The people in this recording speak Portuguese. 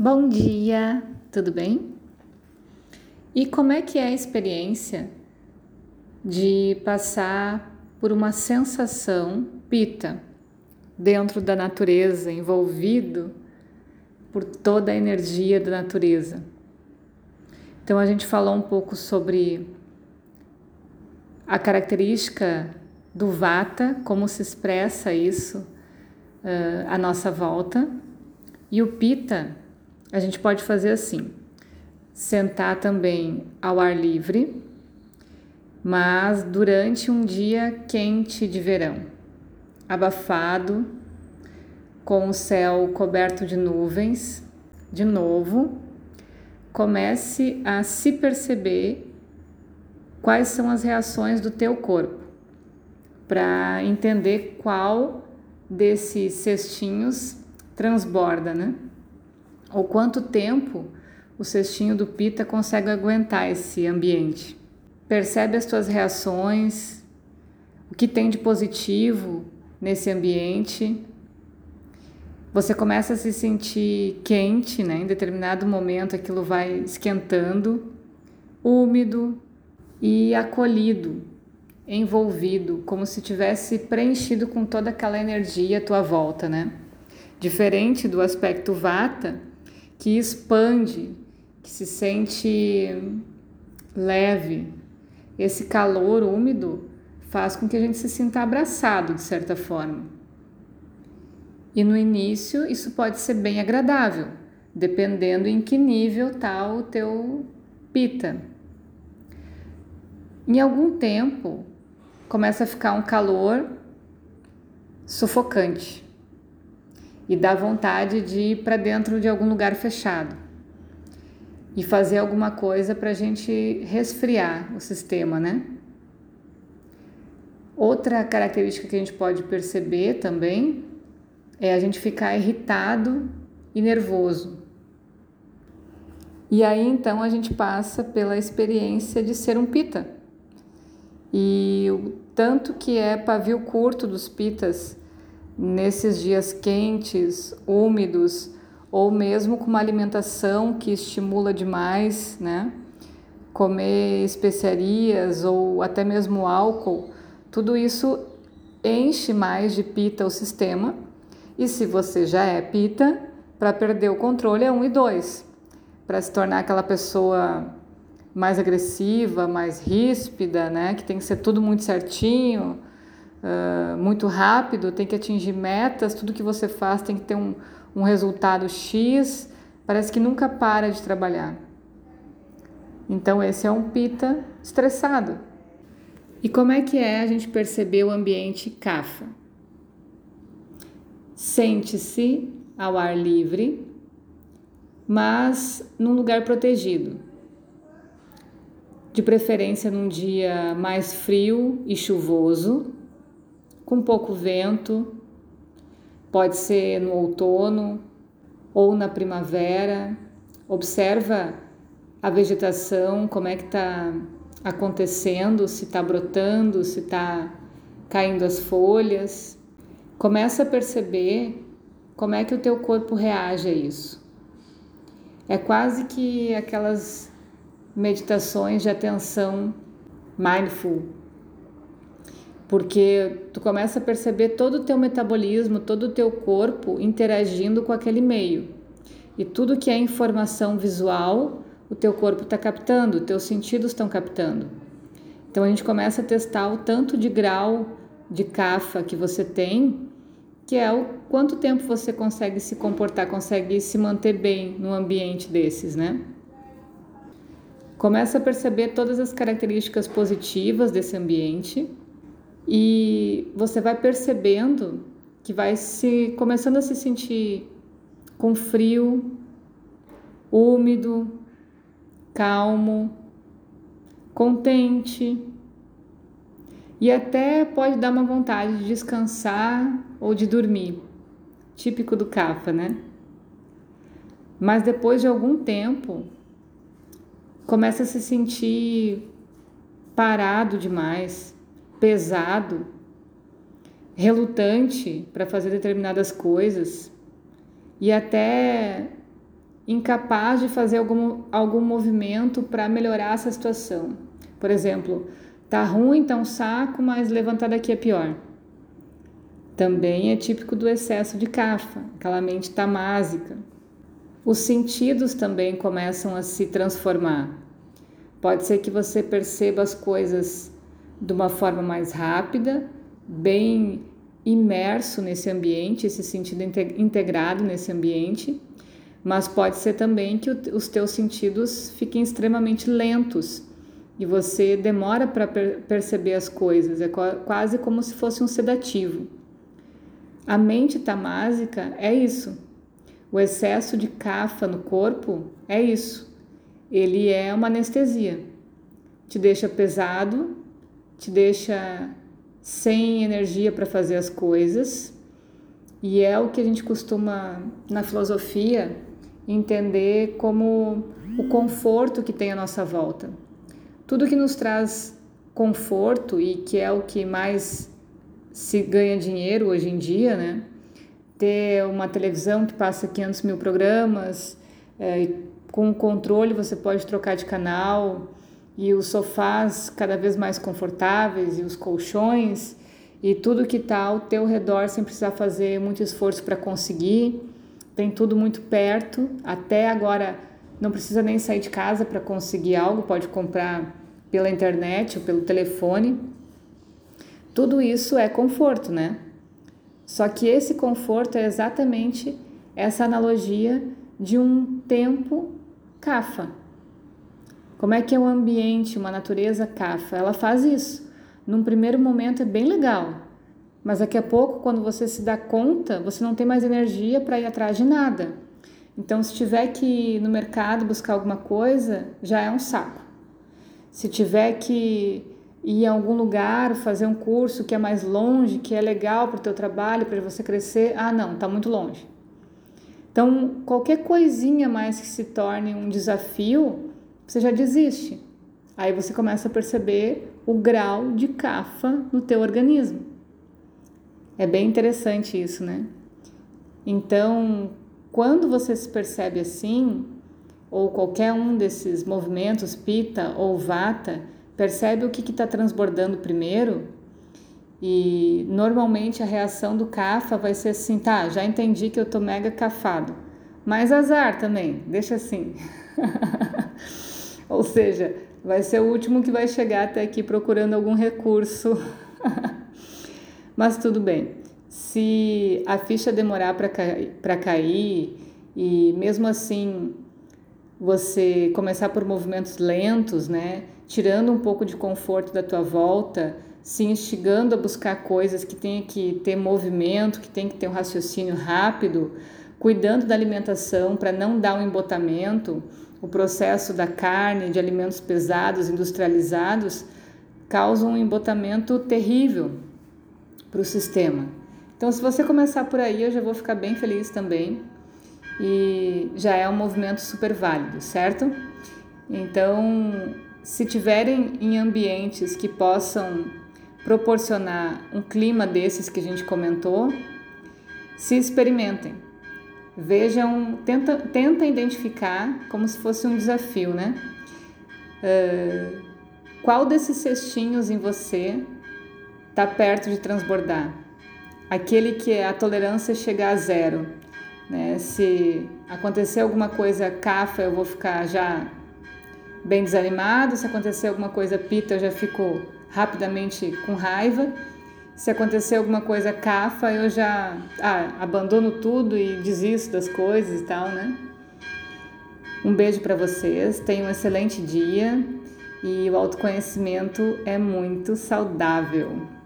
Bom dia, tudo bem? E como é que é a experiência de passar por uma sensação pita dentro da natureza, envolvido por toda a energia da natureza? Então a gente falou um pouco sobre a característica do vata, como se expressa isso uh, à nossa volta, e o pita a gente pode fazer assim: sentar também ao ar livre, mas durante um dia quente de verão, abafado, com o céu coberto de nuvens, de novo, comece a se perceber quais são as reações do teu corpo, para entender qual desses cestinhos transborda, né? Ou quanto tempo o cestinho do pita consegue aguentar esse ambiente. Percebe as tuas reações, o que tem de positivo nesse ambiente. Você começa a se sentir quente, né? Em determinado momento aquilo vai esquentando, úmido e acolhido, envolvido, como se tivesse preenchido com toda aquela energia à tua volta, né? Diferente do aspecto vata, que expande, que se sente leve. Esse calor úmido faz com que a gente se sinta abraçado de certa forma. E no início isso pode ser bem agradável, dependendo em que nível está o teu pita. Em algum tempo começa a ficar um calor sufocante e dá vontade de ir para dentro de algum lugar fechado e fazer alguma coisa para a gente resfriar o sistema, né? Outra característica que a gente pode perceber também é a gente ficar irritado e nervoso. E aí então a gente passa pela experiência de ser um pita. E o tanto que é pavio curto dos pitas nesses dias quentes, úmidos, ou mesmo com uma alimentação que estimula demais, né? Comer especiarias ou até mesmo álcool, tudo isso enche mais de pita o sistema. E se você já é pita, para perder o controle é 1 e 2. Para se tornar aquela pessoa mais agressiva, mais ríspida, né? Que tem que ser tudo muito certinho, uh, muito rápido, tem que atingir metas, tudo que você faz tem que ter um, um resultado X, parece que nunca para de trabalhar. Então, esse é um pita estressado. E como é que é a gente perceber o ambiente CAFA? Sente-se ao ar livre, mas num lugar protegido. De preferência num dia mais frio e chuvoso, com pouco vento, pode ser no outono ou na primavera. Observa a vegetação, como é que está acontecendo, se está brotando, se está caindo as folhas. Começa a perceber como é que o teu corpo reage a isso. É quase que aquelas meditações de atenção mindful porque tu começa a perceber todo o teu metabolismo, todo o teu corpo interagindo com aquele meio. E tudo que é informação visual, o teu corpo está captando, os teus sentidos estão captando. Então a gente começa a testar o tanto de grau de cafa que você tem, que é o quanto tempo você consegue se comportar, consegue se manter bem num ambiente desses, né? Começa a perceber todas as características positivas desse ambiente e você vai percebendo que vai se começando a se sentir com frio, úmido, calmo, contente. E até pode dar uma vontade de descansar ou de dormir, típico do Kapha, né? Mas depois de algum tempo, começa a se sentir parado demais, pesado, relutante para fazer determinadas coisas e até incapaz de fazer algum, algum movimento para melhorar essa situação. Por exemplo, tá ruim, tá um saco, mas levantar daqui é pior. Também é típico do excesso de cafa, aquela mente tamásica. Os sentidos também começam a se transformar. Pode ser que você perceba as coisas de uma forma mais rápida, bem imerso nesse ambiente, esse sentido integrado nesse ambiente, mas pode ser também que os teus sentidos fiquem extremamente lentos e você demora para per perceber as coisas, é quase como se fosse um sedativo. A mente tamásica é isso. O excesso de cafa no corpo é isso. Ele é uma anestesia. Te deixa pesado, te deixa sem energia para fazer as coisas. E é o que a gente costuma, na filosofia, entender como o conforto que tem à nossa volta. Tudo que nos traz conforto e que é o que mais se ganha dinheiro hoje em dia, né? Ter uma televisão que passa 500 mil programas, é, com o controle você pode trocar de canal, e os sofás cada vez mais confortáveis e os colchões e tudo que está ao teu redor sem precisar fazer muito esforço para conseguir. Tem tudo muito perto. Até agora não precisa nem sair de casa para conseguir algo, pode comprar pela internet ou pelo telefone. Tudo isso é conforto, né? Só que esse conforto é exatamente essa analogia de um tempo cafa. Como é que é o ambiente, uma natureza cafa? Ela faz isso. Num primeiro momento é bem legal, mas daqui a pouco, quando você se dá conta, você não tem mais energia para ir atrás de nada. Então, se tiver que ir no mercado buscar alguma coisa, já é um saco. Se tiver que ir a algum lugar, fazer um curso que é mais longe, que é legal para o teu trabalho, para você crescer, ah, não, está muito longe. Então, qualquer coisinha mais que se torne um desafio, você já desiste. Aí você começa a perceber o grau de cafa no teu organismo. É bem interessante isso, né? Então, quando você se percebe assim, ou qualquer um desses movimentos, pita ou vata, percebe o que está transbordando primeiro, e normalmente a reação do cafa vai ser assim, tá, já entendi que eu tô mega cafado. Mas azar também, deixa assim. Ou seja, vai ser o último que vai chegar até aqui procurando algum recurso. Mas tudo bem. Se a ficha demorar para cair, cair e mesmo assim você começar por movimentos lentos, né, tirando um pouco de conforto da tua volta, se instigando a buscar coisas que tem que ter movimento, que tem que ter um raciocínio rápido, cuidando da alimentação para não dar um embotamento, o processo da carne, de alimentos pesados, industrializados, causa um embotamento terrível para o sistema. Então, se você começar por aí, eu já vou ficar bem feliz também. E já é um movimento super válido, certo? Então, se tiverem em ambientes que possam proporcionar um clima desses que a gente comentou, se experimentem Vejam, tenta, tenta identificar como se fosse um desafio, né? Uh, qual desses cestinhos em você está perto de transbordar? Aquele que a tolerância chega a zero. Né? Se acontecer alguma coisa cafa, eu vou ficar já bem desanimado. Se acontecer alguma coisa pita, eu já fico rapidamente com raiva se acontecer alguma coisa cafa, eu já ah, abandono tudo e desisto das coisas e tal, né? Um beijo para vocês, tenham um excelente dia e o autoconhecimento é muito saudável.